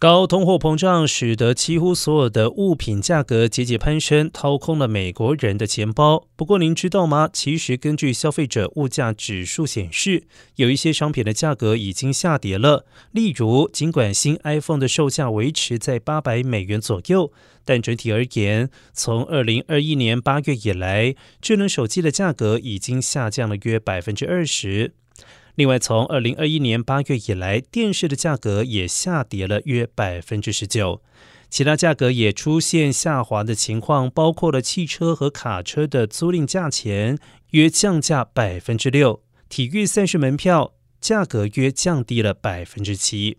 高通货膨胀使得几乎所有的物品价格节节攀升，掏空了美国人的钱包。不过，您知道吗？其实，根据消费者物价指数显示，有一些商品的价格已经下跌了。例如，尽管新 iPhone 的售价维持在八百美元左右，但整体而言，从二零二一年八月以来，智能手机的价格已经下降了约百分之二十。另外，从二零二一年八月以来，电视的价格也下跌了约百分之十九，其他价格也出现下滑的情况，包括了汽车和卡车的租赁价钱约降价百分之六，体育赛事门票价格约降低了百分之七。